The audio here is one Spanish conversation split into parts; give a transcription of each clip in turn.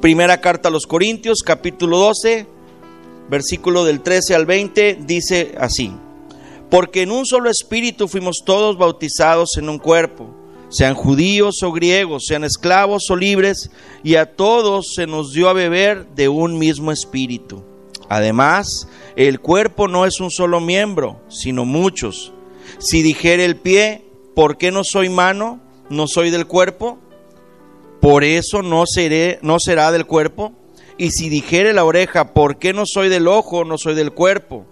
Primera carta a los Corintios, capítulo 12, versículo del 13 al 20, dice así, porque en un solo espíritu fuimos todos bautizados en un cuerpo, sean judíos o griegos, sean esclavos o libres, y a todos se nos dio a beber de un mismo espíritu. Además, el cuerpo no es un solo miembro, sino muchos. Si dijere el pie, ¿por qué no soy mano? ¿No soy del cuerpo? Por eso no, seré, no será del cuerpo. Y si dijere la oreja, ¿por qué no soy del ojo, no soy del cuerpo?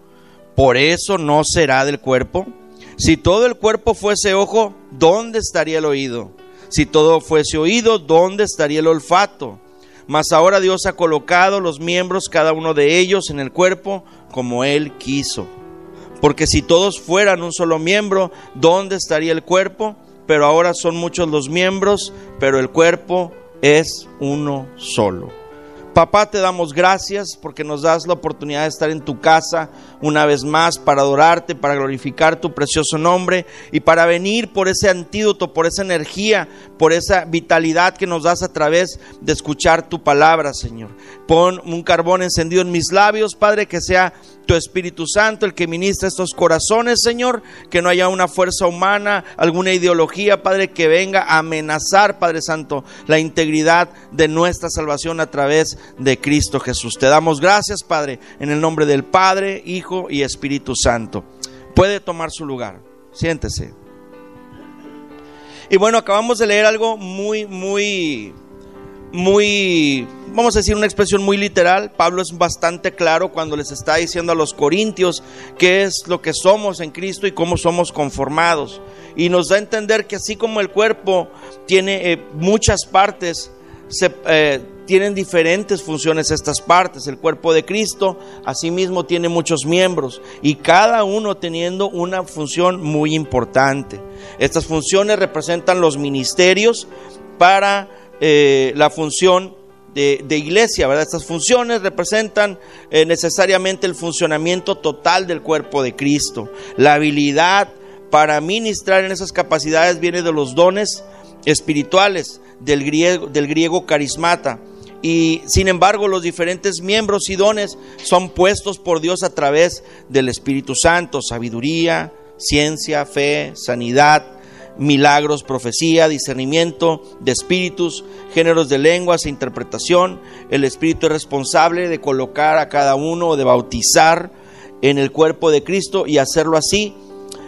Por eso no será del cuerpo. Si todo el cuerpo fuese ojo, ¿dónde estaría el oído? Si todo fuese oído, ¿dónde estaría el olfato? Mas ahora Dios ha colocado los miembros, cada uno de ellos, en el cuerpo como Él quiso. Porque si todos fueran un solo miembro, ¿dónde estaría el cuerpo? Pero ahora son muchos los miembros, pero el cuerpo es uno solo. Papá, te damos gracias porque nos das la oportunidad de estar en tu casa una vez más para adorarte, para glorificar tu precioso nombre y para venir por ese antídoto, por esa energía, por esa vitalidad que nos das a través de escuchar tu palabra, Señor. Pon un carbón encendido en mis labios, Padre, que sea tu Espíritu Santo, el que ministra estos corazones, Señor, que no haya una fuerza humana, alguna ideología, Padre, que venga a amenazar, Padre Santo, la integridad de nuestra salvación a través de Cristo Jesús. Te damos gracias, Padre, en el nombre del Padre, Hijo y Espíritu Santo. Puede tomar su lugar. Siéntese. Y bueno, acabamos de leer algo muy, muy muy, vamos a decir una expresión muy literal. Pablo es bastante claro cuando les está diciendo a los corintios qué es lo que somos en Cristo y cómo somos conformados. Y nos da a entender que así como el cuerpo tiene eh, muchas partes, eh, tienen diferentes funciones estas partes. El cuerpo de Cristo asimismo tiene muchos miembros y cada uno teniendo una función muy importante. Estas funciones representan los ministerios para eh, la función de, iglesia, ¿verdad? Estas funciones representan eh, necesariamente el funcionamiento total del cuerpo de Cristo. La habilidad para ministrar en esas capacidades viene de los dones espirituales del griego, del griego carismata. Y sin embargo, los diferentes miembros y dones son puestos por Dios a través del Espíritu Santo, sabiduría, ciencia, fe, sanidad, milagros, profecía, discernimiento de espíritus, géneros de lenguas e interpretación. El Espíritu es responsable de colocar a cada uno, de bautizar en el cuerpo de Cristo y hacerlo así.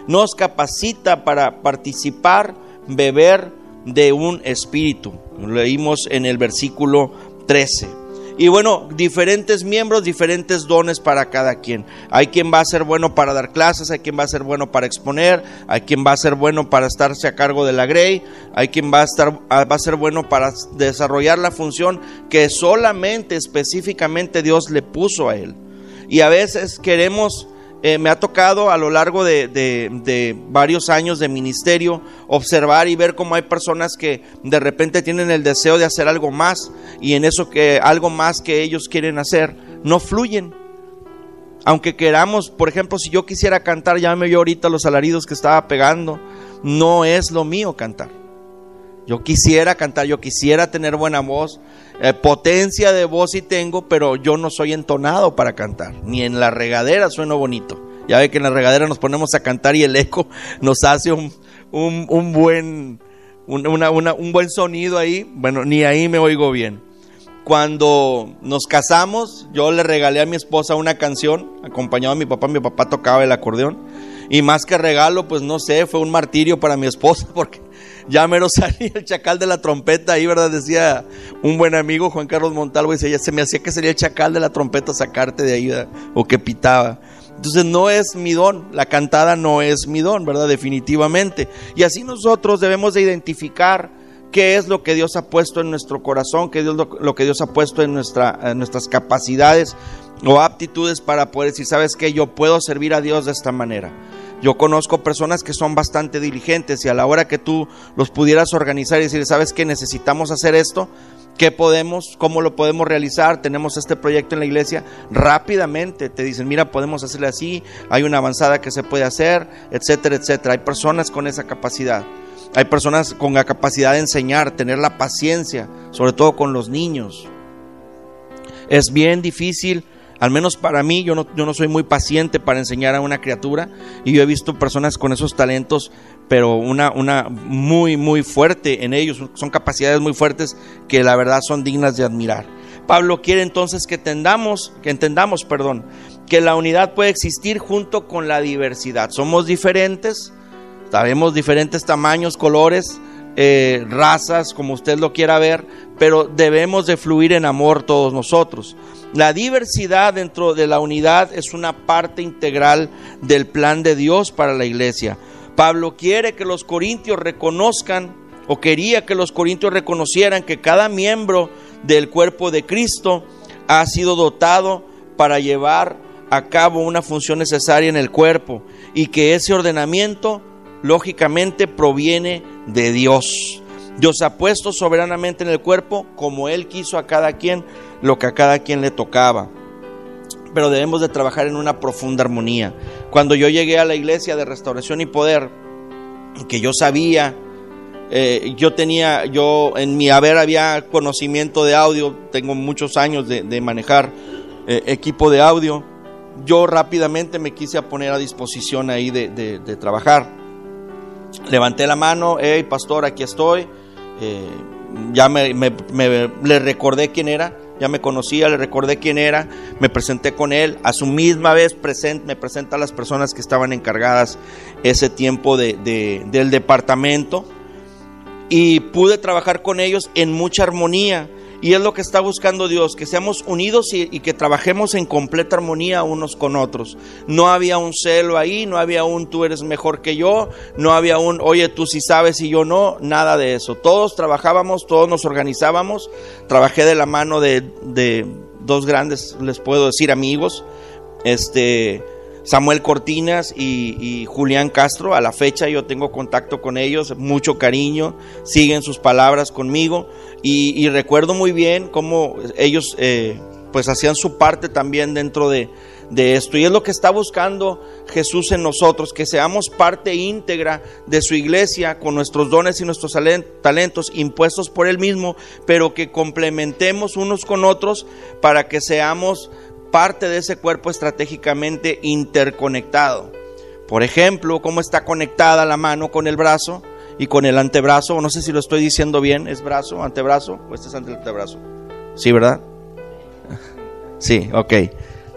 Nos capacita para participar, beber de un espíritu. leímos en el versículo 13. Y bueno, diferentes miembros, diferentes dones para cada quien. Hay quien va a ser bueno para dar clases, hay quien va a ser bueno para exponer, hay quien va a ser bueno para estarse a cargo de la Grey, hay quien va a, estar, va a ser bueno para desarrollar la función que solamente, específicamente Dios le puso a él. Y a veces queremos eh, me ha tocado a lo largo de, varios años de ministerio observar y ver cómo hay personas que de repente tienen el deseo de hacer algo más y en eso que algo más que ellos quieren hacer no fluyen. Aunque queramos, por ejemplo, si yo quisiera cantar, ya me vio ahorita los alaridos que estaba pegando, no es lo mío cantar. Yo quisiera cantar, yo quisiera tener buena voz, eh, potencia de voz y tengo, pero yo no soy entonado para cantar, ni en la regadera sueno bonito. Ya ve que en la regadera nos ponemos a cantar y el eco nos hace un, un, buen, un buen sonido ahí. Bueno, ni ahí me oigo bien. Cuando nos casamos, yo le regalé a mi esposa una canción, acompañado a mi papá, mi papá tocaba el acordeón. Y más que regalo, pues no sé, fue un martirio para mi esposa porque ya mero salía el chacal de la trompeta ahí, ¿verdad? Decía un buen amigo, Juan Carlos Montalvo, dice, ya se me hacía que sería el chacal de la trompeta sacarte de ahí, o que pitaba. Entonces no es mi don, la cantada no es mi don, ¿verdad? Definitivamente. Y así nosotros debemos de identificar qué es lo que Dios ha puesto en nuestro corazón, qué es lo, que Dios ha puesto en, en nuestras capacidades o aptitudes para poder decir, ¿sabes qué? Yo puedo servir a Dios de esta manera. Yo conozco personas que son bastante diligentes y a la hora que tú los pudieras organizar y decir, ¿sabes qué? Necesitamos hacer esto. ¿Qué podemos? ¿Cómo lo podemos realizar? Tenemos este proyecto en la iglesia. Rápidamente te dicen, mira, podemos hacerle así, hay una avanzada que se puede hacer, etcétera, etcétera. Hay personas con esa capacidad. Hay personas con la capacidad de enseñar, tener la paciencia, sobre todo con los niños. Es bien difícil, al menos para mí, yo no, yo no soy muy paciente para enseñar a una criatura y yo he visto personas con esos talentos, pero una, una muy, muy fuerte en ellos, son capacidades muy fuertes que la verdad son dignas de admirar. Pablo quiere entonces que entendamos, que entendamos, perdón, que la unidad puede existir junto con la diversidad. Somos diferentes, sabemos diferentes tamaños, colores, eh, razas, como usted lo quiera ver, pero debemos de fluir en amor todos nosotros. La diversidad dentro de la unidad es una parte integral del plan de Dios para la iglesia. Pablo quiere que los corintios reconozcan, o quería que los corintios reconocieran que cada miembro del cuerpo de Cristo ha sido dotado para llevar a cabo una función necesaria en el cuerpo y que ese ordenamiento lógicamente proviene de Dios. Dios ha puesto soberanamente en el cuerpo como Él quiso a cada quien lo que a cada quien le tocaba. Pero debemos de trabajar en una profunda armonía. Cuando yo llegué a la iglesia de restauración y poder, que yo sabía eh, yo tenía, yo en mi haber había conocimiento de audio, tengo muchos años de, manejar eh, equipo de audio. Yo rápidamente me quise poner a disposición ahí de, trabajar. Levanté la mano, hey pastor, aquí estoy. Eh, ya me, le recordé quién era, ya me conocía, le recordé quién era, me presenté con él, a su misma vez me presenta a las personas que estaban encargadas ese tiempo de, del departamento y pude trabajar con ellos en mucha armonía. Y es lo que está buscando Dios, que seamos unidos y, que trabajemos en completa armonía unos con otros. No había un celo ahí, no había un tú eres mejor que yo, no había un oye tú sí sabes y yo no, nada de eso. Todos trabajábamos, todos nos organizábamos. Trabajé de la mano de, de dos grandes, les puedo decir amigos, este Samuel Cortinas y, Julián Castro. A la fecha yo tengo contacto con ellos, mucho cariño, siguen sus palabras conmigo y, recuerdo muy bien cómo ellos eh, pues hacían su parte también dentro de, de esto. Y es lo que está buscando Jesús en nosotros, que seamos parte íntegra de su iglesia con nuestros dones y nuestros talentos impuestos por Él mismo, pero que complementemos unos con otros para que seamos parte de ese cuerpo estratégicamente interconectado. Por ejemplo, cómo está conectada la mano con el brazo y con el antebrazo. No sé si lo estoy diciendo bien. ¿Es brazo, antebrazo o este es antebrazo? Sí, ¿verdad? Sí, ok.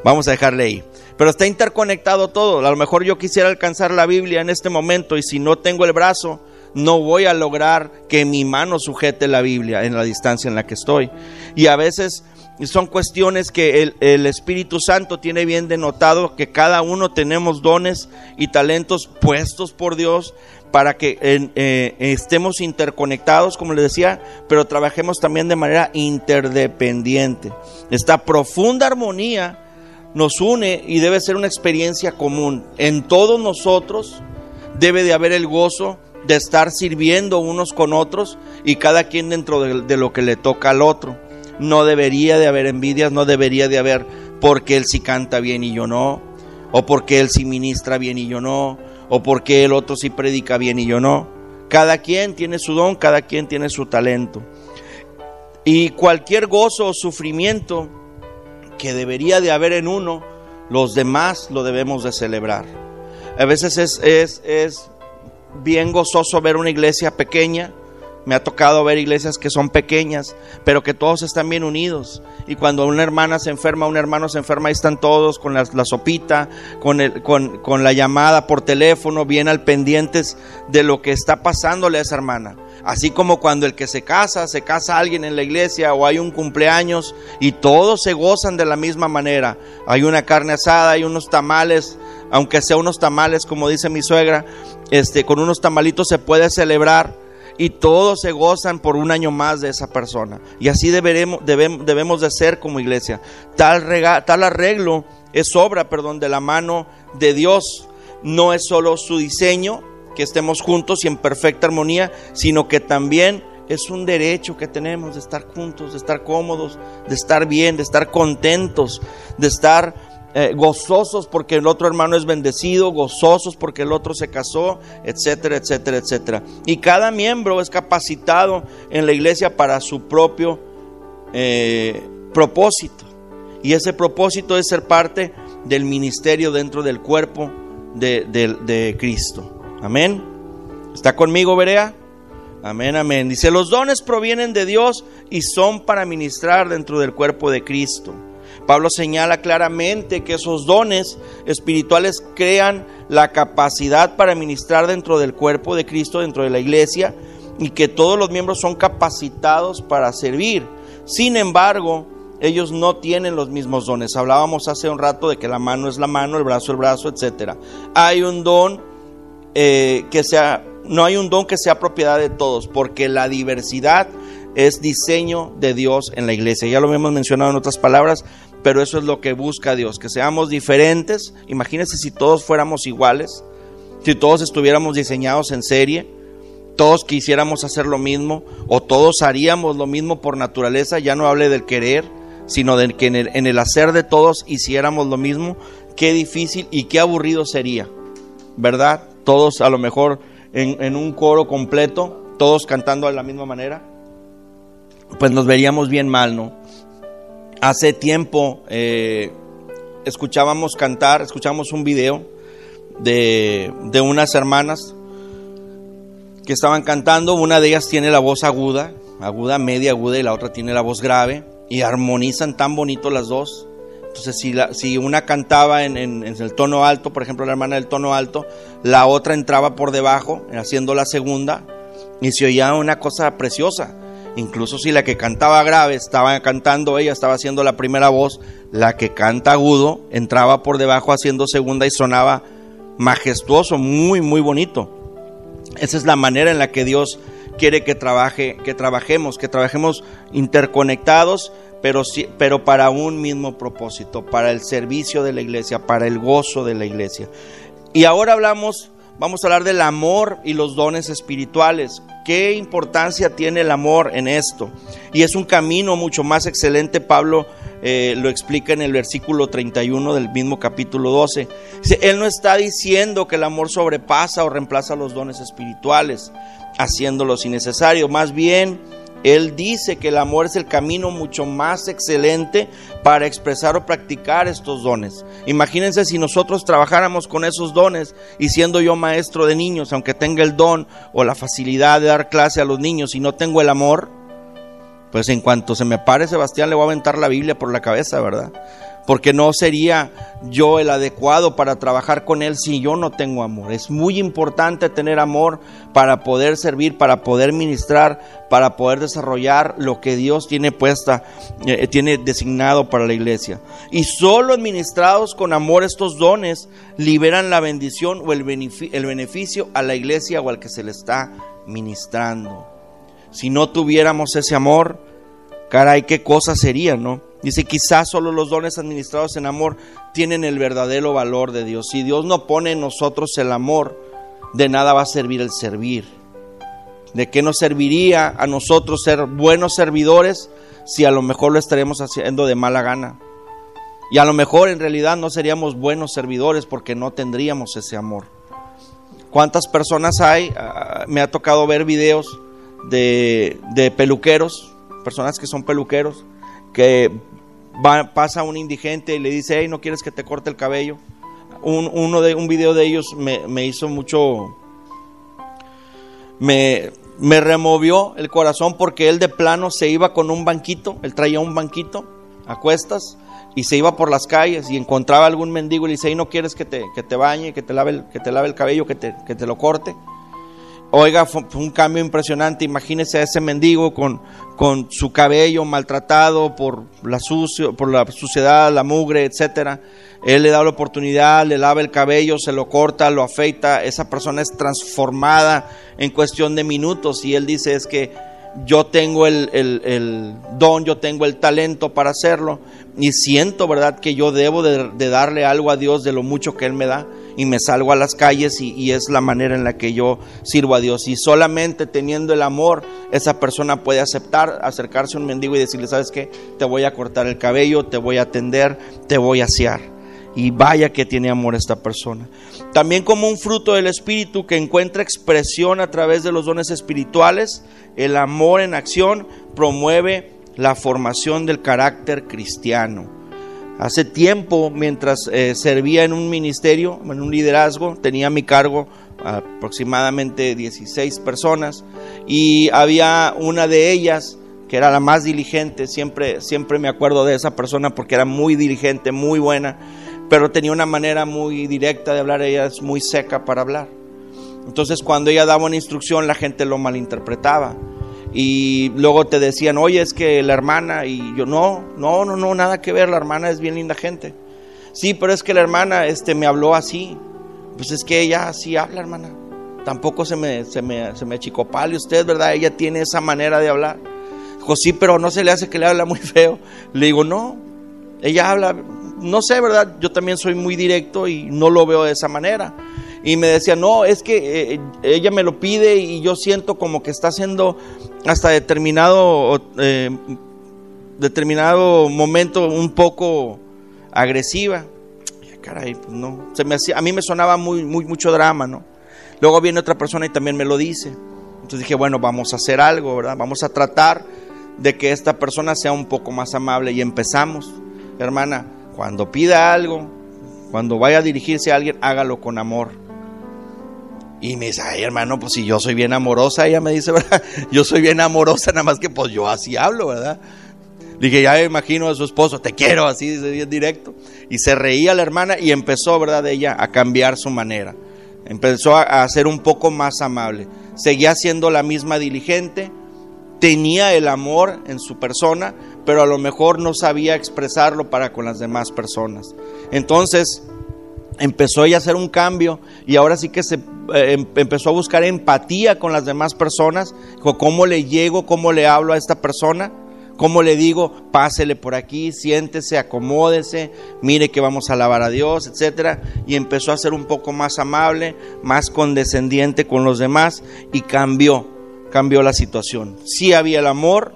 Vamos a dejarle ahí. Pero está interconectado todo. A lo mejor yo quisiera alcanzar la Biblia en este momento y si no tengo el brazo, no voy a lograr que mi mano sujete la Biblia en la distancia en la que estoy. Y a veces son cuestiones que el, Espíritu Santo tiene bien denotado, que cada uno tenemos dones y talentos puestos por Dios para que eh, estemos interconectados, como les decía, pero trabajemos también de manera interdependiente. Esta profunda armonía nos une y debe ser una experiencia común. En todos nosotros debe de haber el gozo de estar sirviendo unos con otros y cada quien dentro de lo que le toca al otro no debería de haber envidias, no debería de haber porque él sí canta bien y yo no, o porque él sí ministra bien y yo no, o porque el otro sí predica bien y yo no. Cada quien tiene su don, cada quien tiene su talento. Y cualquier gozo o sufrimiento que debería de haber en uno, los demás lo debemos de celebrar. A veces es, es, es bien gozoso ver una iglesia pequeña, me ha tocado ver iglesias que son pequeñas, pero que todos están bien unidos. Y cuando una hermana se enferma, un hermano se enferma, ahí están todos con la, sopita, con, el, con, la llamada por teléfono, bien al pendientes de lo que está pasándole a esa hermana. Así como cuando el que se casa, se casa alguien en la iglesia o hay un cumpleaños y todos se gozan de la misma manera. Hay una carne asada, hay unos tamales, aunque sea unos tamales, como dice mi suegra, este, con unos tamalitos se puede celebrar y todos se gozan por un año más de esa persona. Y así deberemos, debemos, debemos de ser como iglesia. Tal, tal arreglo es obra, perdón, de la mano de Dios. No es solo su diseño, que estemos juntos y en perfecta armonía, sino que también es un derecho que tenemos de estar juntos, de estar cómodos, de estar bien, de estar contentos, de estar eh, gozosos porque el otro hermano es bendecido, gozosos porque el otro se casó, etcétera, etcétera, etcétera. Y cada miembro es capacitado en la iglesia para su propio eh, propósito. Y ese propósito es ser parte del ministerio dentro del cuerpo de, de Cristo. Amén. ¿Está conmigo, Berea? Amén, amén. Dice, los dones provienen de Dios y son para ministrar dentro del cuerpo de Cristo. Pablo señala claramente que esos dones espirituales crean la capacidad para ministrar dentro del cuerpo de Cristo, dentro de la iglesia, y que todos los miembros son capacitados para servir. Sin embargo, ellos no tienen los mismos dones. Hablábamos hace un rato de que la mano es la mano, el brazo el brazo, etc. Hay un don eh, que sea no hay un don que sea propiedad de todos, porque la diversidad es diseño de Dios en la iglesia. Ya lo hemos mencionado en otras palabras, pero eso es lo que busca Dios, que seamos diferentes. Imagínense si todos fuéramos iguales, si todos estuviéramos diseñados en serie, todos quisiéramos hacer lo mismo o todos haríamos lo mismo por naturaleza, ya no hable del querer, sino de que en el, hacer de todos hiciéramos lo mismo, qué difícil y qué aburrido sería, ¿verdad? Todos a lo mejor en, un coro completo, todos cantando de la misma manera, pues nos veríamos bien mal, ¿no? Hace tiempo eh, escuchábamos cantar, escuchamos un video de, de unas hermanas que estaban cantando, una de ellas tiene la voz aguda, aguda, media aguda, y la otra tiene la voz grave, y armonizan tan bonito las dos. Entonces, si, si una cantaba en, el tono alto, por ejemplo, la hermana del tono alto, la otra entraba por debajo, haciendo la segunda, y se oía una cosa preciosa. Incluso si la que cantaba grave estaba cantando ella, estaba haciendo la primera voz, la que canta agudo entraba por debajo haciendo segunda y sonaba majestuoso, muy, muy bonito. Esa es la manera en la que Dios quiere que trabaje, que trabajemos, que trabajemos interconectados pero, pero para un mismo propósito, para el servicio de la iglesia, para el gozo de la iglesia. Y ahora hablamos, vamos a hablar del amor y los dones espirituales. ¿Qué importancia tiene el amor en esto? Y es un camino mucho más excelente, Pablo eh, lo explica en el versículo 31 del mismo capítulo 12. él no está diciendo que el amor sobrepasa o reemplaza los dones espirituales, haciéndolos innecesarios. Más bien, él dice que el amor es el camino mucho más excelente para expresar o practicar estos dones. Imagínense si nosotros trabajáramos con esos dones y siendo yo maestro de niños, aunque tenga el don o la facilidad de dar clase a los niños y no tengo el amor, pues en cuanto se me pare Sebastián le voy a aventar la Biblia por la cabeza, ¿verdad? Porque no sería yo el adecuado para trabajar con Él si yo no tengo amor. Es muy importante tener amor para poder servir, para poder ministrar, para poder desarrollar lo que Dios tiene puesta, eh, tiene designado para la iglesia. Y solo administrados con amor estos dones liberan la bendición o el beneficio a la iglesia o al que se le está ministrando. Si no tuviéramos ese amor, caray, qué cosa sería, ¿no? Dice, quizás solo los dones administrados en amor tienen el verdadero valor de Dios. Si Dios no pone en nosotros el amor, de nada va a servir el servir. ¿De qué nos serviría a nosotros ser buenos servidores si a lo mejor lo estaremos haciendo de mala gana? Y a lo mejor en realidad no seríamos buenos servidores porque no tendríamos ese amor. ¿Cuántas personas hay? Ah, me ha tocado ver videos de, de peluqueros, personas que son peluqueros, que pasa un indigente y le dice, hey, ¿no quieres que te corte el cabello? Un, uno de, un video de ellos me, hizo mucho, me, me removió el corazón porque él de plano se iba con un banquito, él traía un banquito a cuestas y se iba por las calles y encontraba algún mendigo y le dice, hey, ¿no quieres que te, que te bañe, que te, lave el, que te lave el cabello, que te, que te lo corte? Oiga, fue, un cambio impresionante. Imagínese a ese mendigo con, con su cabello maltratado por la, sucio, por la suciedad, la mugre, etcétera. Él le da la oportunidad, le lava el cabello, se lo corta, lo afeita. Esa persona es transformada en cuestión de minutos. Y él dice es que yo tengo el, el, don, yo tengo el talento para hacerlo. Y siento, ¿verdad?, que yo debo de, de darle algo a Dios de lo mucho que Él me da y me salgo a las calles y, es la manera en la que yo sirvo a Dios. Y solamente teniendo el amor, esa persona puede aceptar, acercarse a un mendigo y decirle, ¿sabes qué? Te voy a cortar el cabello, te voy a atender, te voy a asear. Y vaya que tiene amor esta persona. También como un fruto del Espíritu que encuentra expresión a través de los dones espirituales, el amor en acción promueve la formación del carácter cristiano. Hace tiempo, mientras eh, servía en un ministerio, en un liderazgo, tenía a mi cargo aproximadamente 16 personas y había una de ellas que era la más diligente, siempre, siempre me acuerdo de esa persona porque era muy diligente, muy buena, pero tenía una manera muy directa de hablar, ella es muy seca para hablar. Entonces cuando ella daba una instrucción la gente lo malinterpretaba y luego te decían, oye, es que la hermana, y yo, no, no, no, no, nada que ver, la hermana es bien linda gente. Sí, pero es que la hermana este, me habló así. Pues es que ella así habla, hermana. Tampoco se me, se me, se me achicopale usted, ¿verdad? Ella tiene esa manera de hablar. Dijo, sí, pero no se le hace que le habla muy feo. Le digo, no, ella habla, no sé, ¿verdad? Yo también soy muy directo y no lo veo de esa manera. Y me decía, no, es que eh, ella me lo pide y yo siento como que está haciendo hasta determinado, eh, determinado momento un poco agresiva. caray, pues no. Se me hacía, a mí me sonaba muy, muy, mucho drama, ¿no? Luego viene otra persona y también me lo dice. Entonces dije, bueno, vamos a hacer algo, ¿verdad? Vamos a tratar de que esta persona sea un poco más amable y empezamos. Hermana, cuando pida algo, cuando vaya a dirigirse a alguien, hágalo con amor. Y me dice, ay hermano, pues si yo soy bien amorosa, ella me dice, ¿verdad? Yo soy bien amorosa, nada más que pues yo así hablo, ¿verdad? Dije, ya me imagino a su esposo, te quiero, así bien directo. Y se reía la hermana y empezó, ¿verdad? Ella a cambiar su manera. Empezó a, a ser un poco más amable. Seguía siendo la misma diligente, tenía el amor en su persona, pero a lo mejor no sabía expresarlo para con las demás personas. Entonces, empezó ella a hacer un cambio y ahora sí que se eh, em, empezó a buscar empatía con las demás personas. ¿cómo le llego? ¿Cómo le hablo a esta persona? ¿Cómo le digo? Pásele por aquí, siéntese, acomódese, mire que vamos a alabar a Dios, etcétera. Y empezó a ser un poco más amable, más condescendiente con los demás y cambió, cambió la situación. Sí había el amor,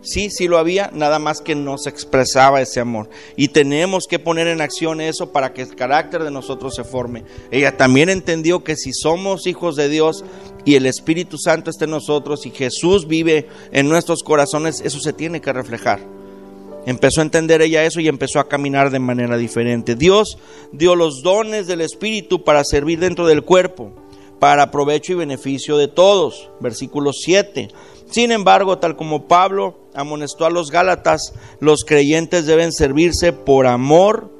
Sí, sí lo había, nada más que no se expresaba ese amor. Y tenemos que poner en acción eso para que el carácter de nosotros se forme. Ella también entendió que si somos hijos de Dios y el Espíritu Santo está en nosotros y Jesús vive en nuestros corazones, eso se tiene que reflejar. Empezó a entender ella eso y empezó a caminar de manera diferente. Dios dio los dones del Espíritu para servir dentro del cuerpo, para provecho y beneficio de todos. Versículo 7. Sin embargo, tal como Pablo amonestó a los Gálatas, los creyentes deben servirse por amor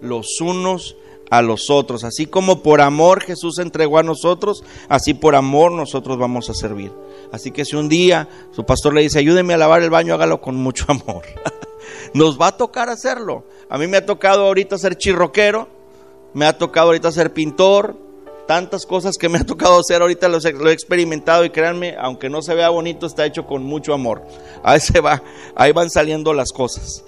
los unos a los otros. Así como por amor Jesús entregó a nosotros, así por amor nosotros vamos a servir. Así que si un día su pastor le dice, ayúdeme a lavar el baño, hágalo con mucho amor. Nos va a tocar hacerlo. A mí me ha tocado ahorita ser chirroquero, me ha tocado ahorita ser pintor, tantas cosas que me ha tocado hacer ahorita lo he, experimentado y créanme, aunque no se vea bonito, está hecho con mucho amor. Ahí se va, ahí van saliendo las cosas.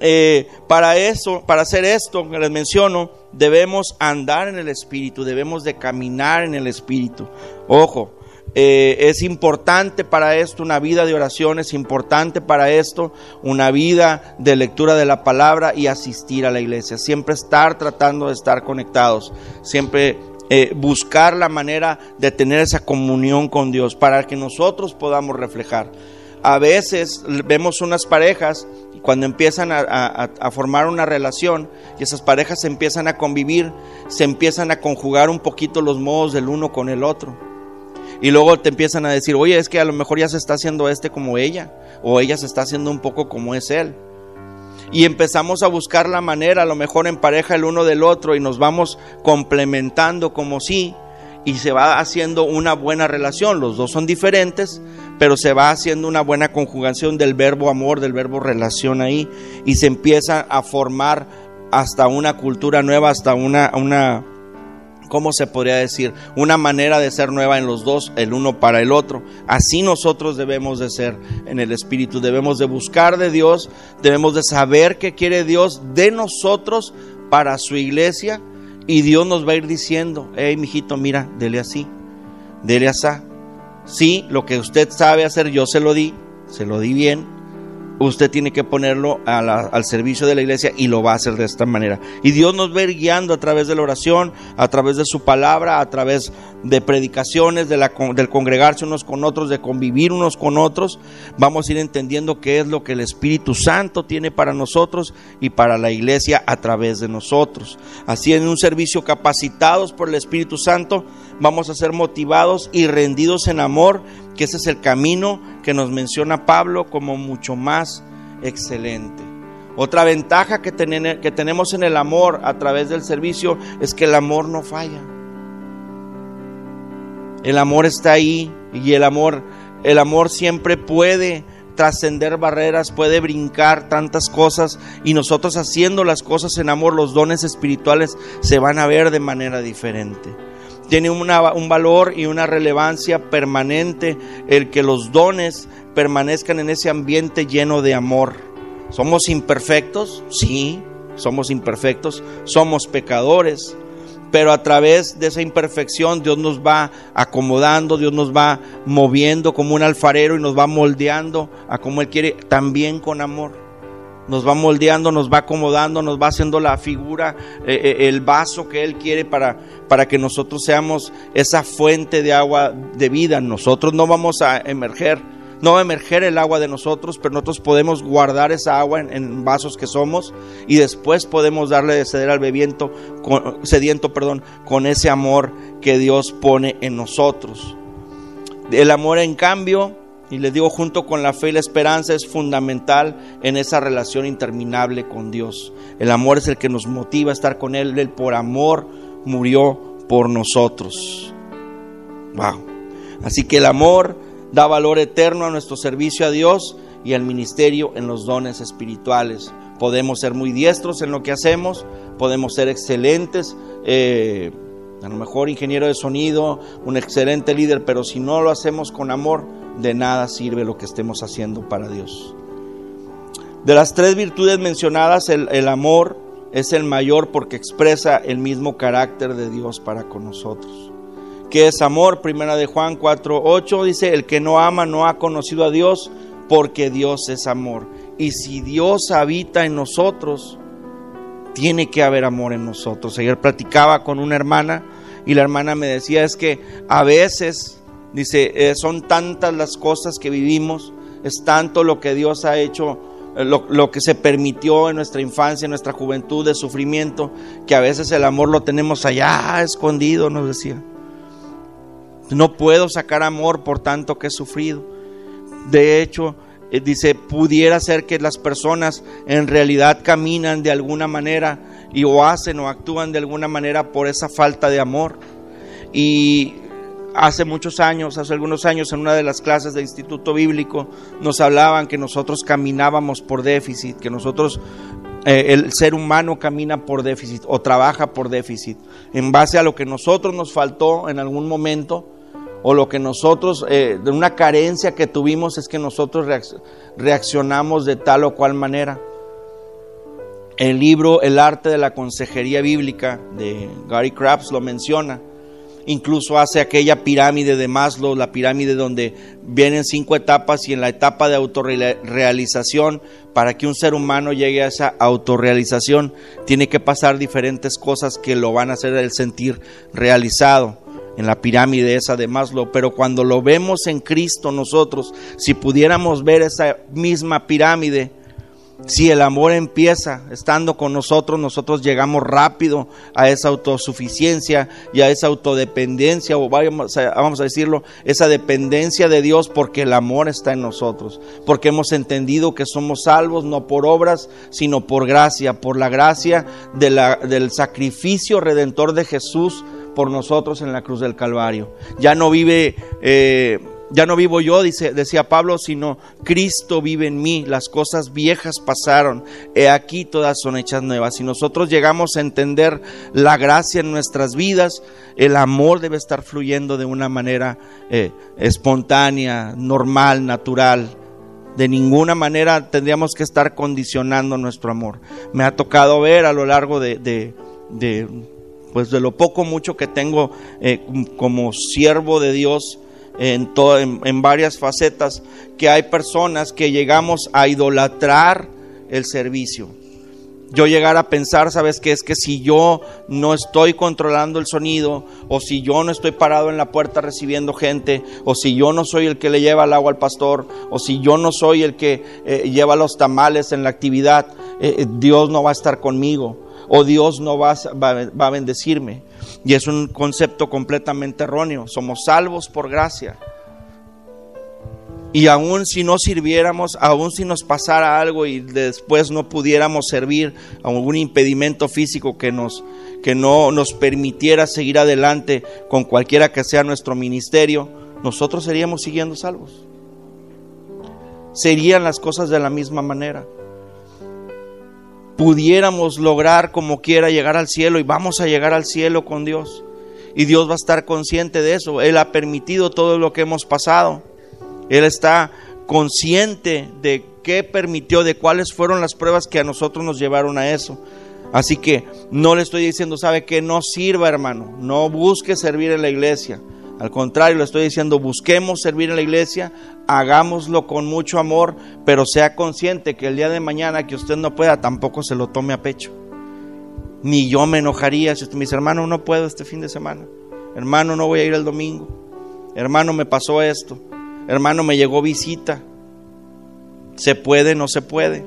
Eh, para eso, para hacer esto que les menciono, debemos andar en el Espíritu, debemos de caminar en el Espíritu. Ojo, eh, es importante para esto una vida de oración, es importante para esto una vida de lectura de la palabra y asistir a la iglesia. Siempre estar tratando de estar conectados, siempre eh, buscar la manera de tener esa comunión con Dios para que nosotros podamos reflejar. A veces vemos unas parejas cuando empiezan a, a, formar una relación y esas parejas empiezan a convivir, se empiezan a conjugar un poquito los modos del uno con el otro. Y luego te empiezan a decir, oye, es que a lo mejor ya se está haciendo este como ella, o ella se está haciendo un poco como es él y empezamos a buscar la manera, a lo mejor en pareja el uno del otro y nos vamos complementando como sí y se va haciendo una buena relación. Los dos son diferentes, pero se va haciendo una buena conjugación del verbo amor, del verbo relación ahí y se empieza a formar hasta una cultura nueva, hasta una, una ¿cómo se podría decir? Una manera de ser nueva en los dos, el uno para el otro. Así nosotros debemos de ser en el Espíritu, debemos de buscar de Dios, debemos de saber qué quiere Dios de nosotros para su iglesia y Dios nos va a ir diciendo, hey, mijito, mira, dele así, dele así. Sí, lo que usted sabe hacer, yo se lo di, se lo di bien, usted tiene que ponerlo al servicio de la iglesia y lo va a hacer de esta manera. Y Dios nos va guiando a través de la oración, a través de su palabra, a través de predicaciones, de la, del congregarse unos con otros, de convivir unos con otros. Vamos a ir entendiendo qué es lo que el Espíritu Santo tiene para nosotros y para la iglesia a través de nosotros. Así en un servicio capacitados por el Espíritu Santo, vamos a ser motivados y rendidos en amor, que ese es el camino que nos menciona Pablo como mucho más excelente. Otra ventaja que, que tenemos en el amor a través del servicio es que el amor no falla. El amor está ahí y el amor, el amor siempre puede trascender barreras, puede brincar tantas cosas y nosotros haciendo las cosas en amor, los dones espirituales se van a ver de manera diferente tiene un valor y una relevancia permanente el que los dones permanezcan en ese ambiente lleno de amor. ¿Somos imperfectos? Sí, somos imperfectos, somos pecadores, pero a través de esa imperfección Dios nos va acomodando, Dios nos va moviendo como un alfarero y nos va moldeando a como Él quiere, también con amor nos va moldeando, nos va acomodando, nos va haciendo la figura, eh, eh, el vaso que Él quiere para, para que nosotros seamos esa fuente de agua de vida. Nosotros no vamos a emerger, no va a emerger el agua de nosotros, pero nosotros podemos guardar esa agua en, vasos que somos y después podemos darle de ceder al bebiento, sediento perdón, con ese amor que Dios pone en nosotros. El amor, en cambio, y les digo, junto con la fe y la esperanza es fundamental en esa relación interminable con Dios. El amor es el que nos motiva a estar con Él. Él por amor murió por nosotros. Wow. Así que el amor da valor eterno a nuestro servicio a Dios y al ministerio en los dones espirituales. Podemos ser muy diestros en lo que hacemos, podemos ser excelentes. Eh, a lo mejor ingeniero de sonido, un excelente líder, pero si no lo hacemos con amor, de nada sirve lo que estemos haciendo para Dios. De las tres virtudes mencionadas, el, amor es el mayor porque expresa el mismo carácter de Dios para con nosotros. ¿Qué es amor? Primera de Juan 4:8 dice, el que no ama no ha conocido a Dios porque Dios es amor. Y si Dios habita en nosotros, tiene que haber amor en nosotros. Ayer platicaba con una hermana y la hermana me decía es que a veces Dice, eh, son tantas las cosas que vivimos, es tanto lo que Dios ha hecho, eh, lo, lo, que se permitió en nuestra infancia, en nuestra juventud de sufrimiento, que a veces el amor lo tenemos allá escondido, nos decía. No puedo sacar amor por tanto que he sufrido. De hecho, dice, pudiera ser que las personas en realidad caminan de alguna manera y o hacen o actúan de alguna manera por esa falta de amor. Y hace muchos años, hace algunos años, en una de las clases de Instituto Bíblico, nos hablaban que nosotros caminábamos por déficit, que nosotros, eh, el ser humano camina por déficit o trabaja por déficit, en base a lo que nosotros nos faltó en algún momento o lo que nosotros, eh, de una carencia que tuvimos es que nosotros reaccionamos de tal o cual manera. El libro El arte de la consejería bíblica de Gary Krabs lo menciona incluso hace aquella pirámide de Maslow, la pirámide donde vienen cinco etapas y en la etapa de autorrealización, para que un ser humano llegue a esa autorrealización, tiene que pasar diferentes cosas que lo van a hacer el sentir realizado en la pirámide esa de Maslow, pero cuando lo vemos en Cristo nosotros, si pudiéramos ver esa misma pirámide, si el amor empieza estando con nosotros, nosotros llegamos rápido a esa autosuficiencia y a esa autodependencia, o vamos a, decirlo, esa dependencia de Dios porque el amor está en nosotros, porque hemos entendido que somos salvos no por obras, sino por gracia, por la gracia del sacrificio redentor de Jesús por nosotros en la cruz del Calvario. Ya no vive... Eh, ya no vivo yo, dice, decía Pablo, sino Cristo vive en mí. Las cosas viejas pasaron. He aquí todas son hechas nuevas. Si nosotros llegamos a entender la gracia en nuestras vidas, el amor debe estar fluyendo de una manera eh, espontánea, normal, natural. De ninguna manera tendríamos que estar condicionando nuestro amor. Me ha tocado ver a lo largo de, de, pues de lo poco mucho que tengo eh, como siervo de Dios, en, en, en varias facetas, que hay personas que llegamos a idolatrar el servicio yo llegar a pensar, ¿sabes qué? Es que si yo no estoy controlando el sonido, o si yo no estoy parado en la puerta recibiendo gente, o si yo no soy el que le lleva el agua al pastor, o si yo no soy el que eh, lleva los tamales en la actividad, eh, Dios no va a estar conmigo, o Dios no va a bendecirme. Y es un concepto completamente erróneo. Somos salvos por gracia. Y aún si no sirviéramos, aún si nos pasara algo y después no pudiéramos servir, algún impedimento físico que, nos, que no nos permitiera seguir adelante con cualquiera que sea nuestro ministerio, nosotros seríamos siguiendo salvos. Serían las cosas de la misma manera. Pudiéramos lograr como quiera llegar al cielo y vamos a llegar al cielo con Dios. Y Dios va a estar consciente de eso. Él ha permitido todo lo que hemos pasado. Él está consciente de qué permitió, de cuáles fueron las pruebas que a nosotros nos llevaron a eso. Así que no le estoy diciendo, sabe que no sirva, hermano, no busque servir en la iglesia. Al contrario, le estoy diciendo, busquemos servir en la iglesia, hagámoslo con mucho amor, pero sea consciente que el día de mañana que usted no pueda, tampoco se lo tome a pecho. Ni yo me enojaría si usted me dice, hermano, no puedo este fin de semana. Hermano, no voy a ir el domingo. Hermano, me pasó esto. Hermano, me llegó visita. Se puede, no se puede.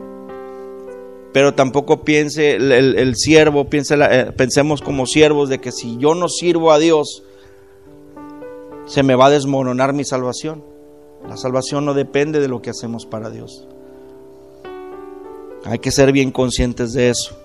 Pero tampoco piense el, siervo, piense eh, pensemos como siervos de que si yo no sirvo a Dios, se me va a desmoronar mi salvación. La salvación no depende de lo que hacemos para Dios. Hay que ser bien conscientes de eso.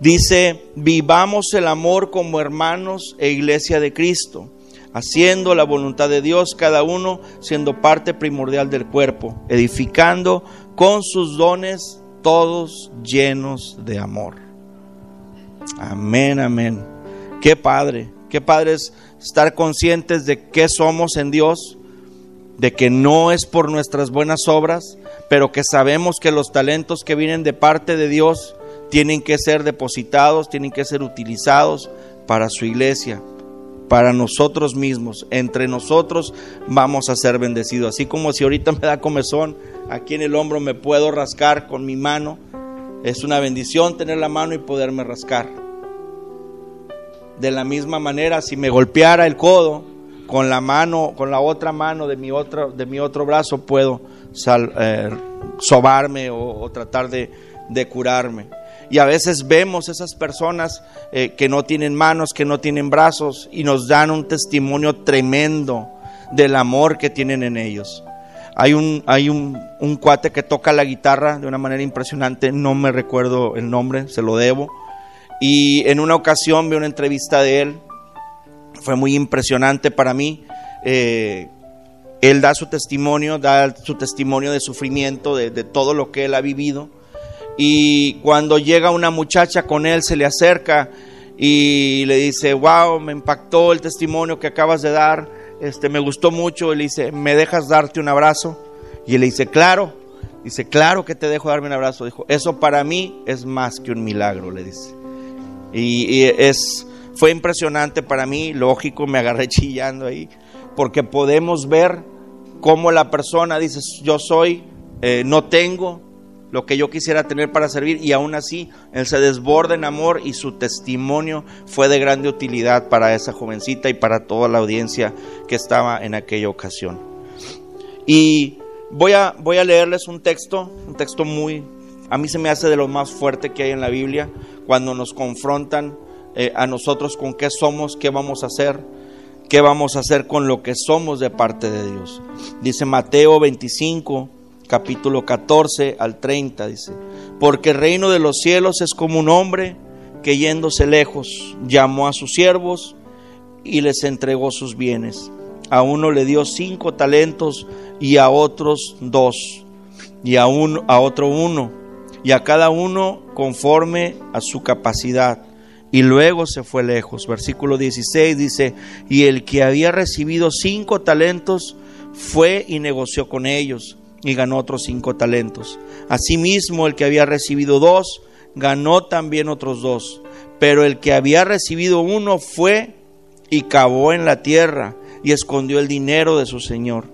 Dice, vivamos el amor como hermanos e iglesia de Cristo haciendo la voluntad de Dios, cada uno siendo parte primordial del cuerpo, edificando con sus dones todos llenos de amor. Amén, amén. Qué padre, qué padre es estar conscientes de qué somos en Dios, de que no es por nuestras buenas obras, pero que sabemos que los talentos que vienen de parte de Dios tienen que ser depositados, tienen que ser utilizados para su iglesia para nosotros mismos, entre nosotros vamos a ser bendecidos. Así como si ahorita me da comezón, aquí en el hombro me puedo rascar con mi mano, es una bendición tener la mano y poderme rascar. De la misma manera, si me golpeara el codo con la mano, con la otra mano de mi otro, de mi otro brazo, puedo eh, sobarme o, tratar de, de curarme. Y a veces vemos esas personas eh, que no tienen manos, que no tienen brazos y nos dan un testimonio tremendo del amor que tienen en ellos. Hay un, hay un, un cuate que toca la guitarra de una manera impresionante, no me recuerdo el nombre, se lo debo. Y en una ocasión vi una entrevista de él, fue muy impresionante para mí. Eh, él da su testimonio, da su testimonio de sufrimiento, de, de todo lo que él ha vivido y cuando llega una muchacha con él, se le acerca y le dice, wow, me impactó el testimonio que acabas de dar, este, me gustó mucho. Y le dice, ¿me dejas darte un abrazo? Y él le dice, claro. Dice, claro que te dejo darme un abrazo. Dijo, eso para mí es más que un milagro, le dice. Y, es, fue impresionante para mí, lógico, me agarré chillando ahí, porque podemos ver cómo la persona dice, yo soy, eh, no tengo, lo que yo quisiera tener para servir y aún así él se desborda en amor y su testimonio fue de grande utilidad para esa jovencita y para toda la audiencia que estaba en aquella ocasión. Y voy a, voy a leerles un texto, un texto muy, a mí se me hace de lo más fuerte que hay en la Biblia, cuando nos confrontan eh, a nosotros con qué somos, qué vamos a hacer, qué vamos a hacer con lo que somos de parte de Dios. Dice Mateo 25, capítulo 14 al 30, dice, porque el reino de los cielos es como un hombre que yéndose lejos llamó a sus siervos y les entregó sus bienes. A uno le dio cinco talentos y a otros dos, y a, uno, a otro uno, y a cada uno conforme a su capacidad. Y luego se fue lejos. Versículo 16 dice, y el que había recibido cinco talentos fue y negoció con ellos y ganó otros cinco talentos. Asimismo, el que había recibido dos, ganó también otros dos. Pero el que había recibido uno fue y cavó en la tierra y escondió el dinero de su señor.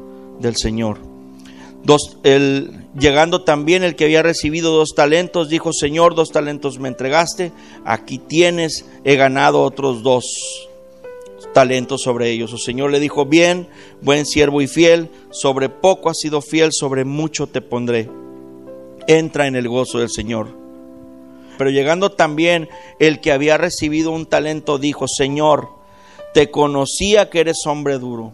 del Señor. Dos, el, llegando también el que había recibido dos talentos, dijo, Señor, dos talentos me entregaste, aquí tienes, he ganado otros dos talentos sobre ellos. Su Señor le dijo, bien, buen siervo y fiel, sobre poco has sido fiel, sobre mucho te pondré. Entra en el gozo del Señor. Pero llegando también el que había recibido un talento, dijo, Señor, te conocía que eres hombre duro,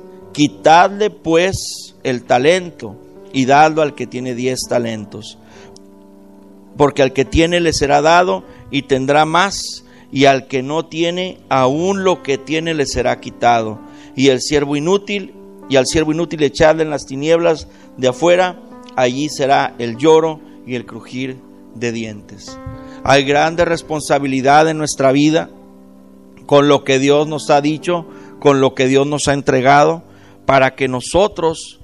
Quitadle pues el talento y dadlo al que tiene diez talentos. Porque al que tiene le será dado y tendrá más, y al que no tiene, aún lo que tiene le será quitado. Y el siervo inútil, y al siervo inútil echadle en las tinieblas de afuera, allí será el lloro y el crujir de dientes. Hay grande responsabilidad en nuestra vida con lo que Dios nos ha dicho, con lo que Dios nos ha entregado, para que nosotros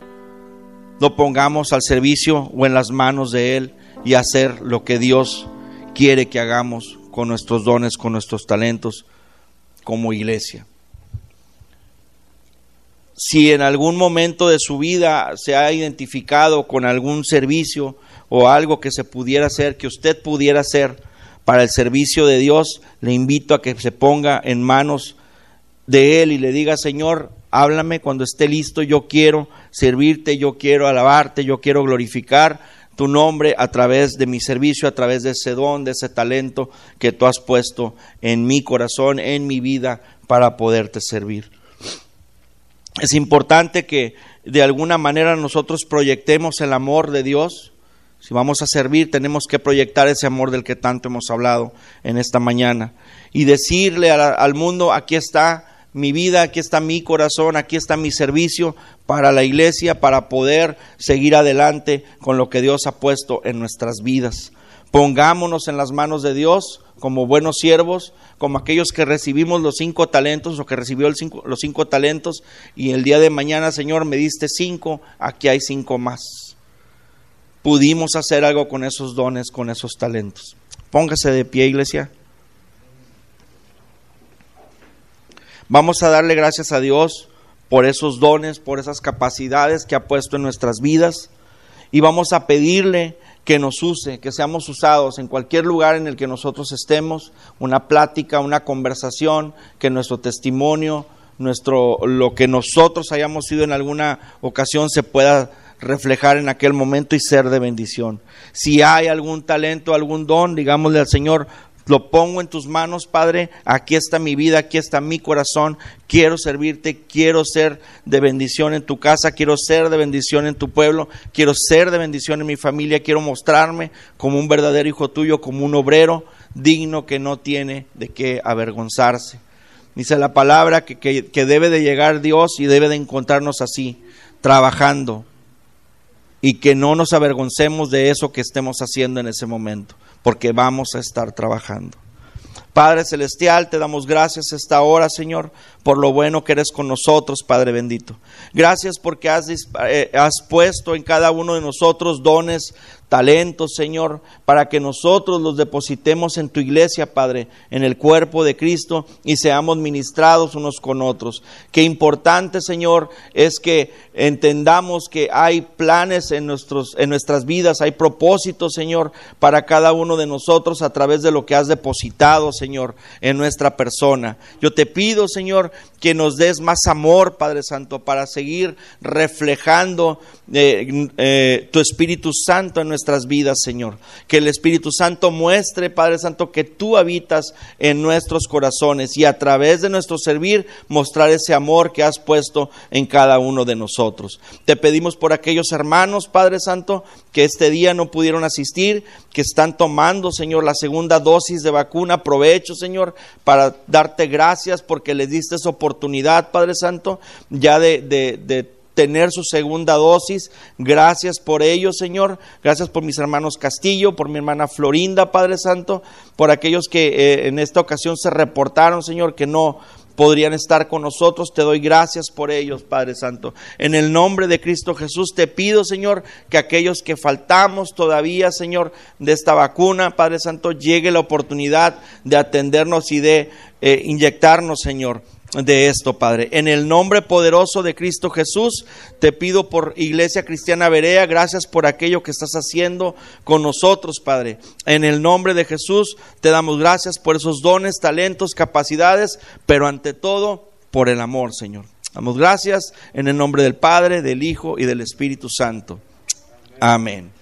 lo pongamos al servicio o en las manos de Él y hacer lo que Dios quiere que hagamos con nuestros dones, con nuestros talentos como iglesia. Si en algún momento de su vida se ha identificado con algún servicio o algo que se pudiera hacer, que usted pudiera hacer para el servicio de Dios, le invito a que se ponga en manos de Él y le diga, Señor, háblame cuando esté listo, yo quiero servirte, yo quiero alabarte, yo quiero glorificar tu nombre a través de mi servicio, a través de ese don, de ese talento que tú has puesto en mi corazón, en mi vida, para poderte servir. Es importante que de alguna manera nosotros proyectemos el amor de Dios si vamos a servir, tenemos que proyectar ese amor del que tanto hemos hablado en esta mañana y decirle al, mundo, aquí está mi vida, aquí está mi corazón, aquí está mi servicio para la iglesia, para poder seguir adelante con lo que Dios ha puesto en nuestras vidas. Pongámonos en las manos de Dios como buenos siervos, como aquellos que recibimos los cinco talentos o que recibió los cinco talentos y el día de mañana, Señor, me diste cinco, aquí hay cinco más pudimos hacer algo con esos dones, con esos talentos. Póngase de pie, iglesia. Vamos a darle gracias a Dios por esos dones, por esas capacidades que ha puesto en nuestras vidas y vamos a pedirle que nos use, que seamos usados en cualquier lugar en el que nosotros estemos, una plática, una conversación, que nuestro testimonio, nuestro lo que nosotros hayamos sido en alguna ocasión se pueda reflejar en aquel momento y ser de bendición. Si hay algún talento, algún don, digámosle al Señor, lo pongo en tus manos, Padre, aquí está mi vida, aquí está mi corazón, quiero servirte, quiero ser de bendición en tu casa, quiero ser de bendición en tu pueblo, quiero ser de bendición en mi familia, quiero mostrarme como un verdadero hijo tuyo, como un obrero digno que no tiene de qué avergonzarse. Dice la palabra que, que debe de llegar Dios y debe de encontrarnos así, trabajando, y que no nos avergoncemos de eso que estemos haciendo en ese momento, porque vamos a estar trabajando. Padre Celestial, te damos gracias esta hora, Señor, por lo bueno que eres con nosotros, Padre bendito. Gracias porque has, eh, has, puesto en cada uno de nosotros dones, talentos, Señor, para que nosotros los depositemos en tu iglesia, Padre, en el cuerpo de Cristo y seamos ministrados unos con otros. Qué importante, Señor, es que entendamos que hay planes en, nuestros, en nuestras vidas, hay propósitos, Señor, para cada uno de nosotros a través de lo que has depositado, Señor, en nuestra persona. Yo te pido, Señor, que nos des más amor, Padre Santo, para seguir reflejando eh, eh, tu Espíritu Santo en nuestras vidas, Señor. Que el Espíritu Santo muestre, Padre Santo, que tú habitas en nuestros corazones y a través de nuestro servir mostrar ese amor que has puesto en cada uno de nosotros. Te pedimos por aquellos hermanos, Padre Santo, que este día no pudieron asistir, que están tomando, Señor, la segunda dosis de vacuna. Aprovecho, Señor, para darte gracias porque les diste esa oportunidad, Padre Santo, ya de, de tener su segunda dosis. Gracias por ello, Señor. Gracias por mis hermanos Castillo, por mi hermana Florinda, Padre Santo, por aquellos que eh, en esta ocasión se reportaron, Señor, que no podrían estar con nosotros. Te doy gracias por ellos, Padre Santo. En el nombre de Cristo Jesús te pido, Señor, que aquellos que faltamos todavía, Señor, de esta vacuna, Padre Santo, llegue la oportunidad de atendernos y de eh, inyectarnos, Señor de esto, Padre. En el nombre poderoso de Cristo Jesús, te pido por Iglesia Cristiana Berea, gracias por aquello que estás haciendo con nosotros, Padre. En el nombre de Jesús, te damos gracias por esos dones, talentos, capacidades, pero ante todo, por el amor, Señor. Damos gracias en el nombre del Padre, del Hijo y del Espíritu Santo. Amén.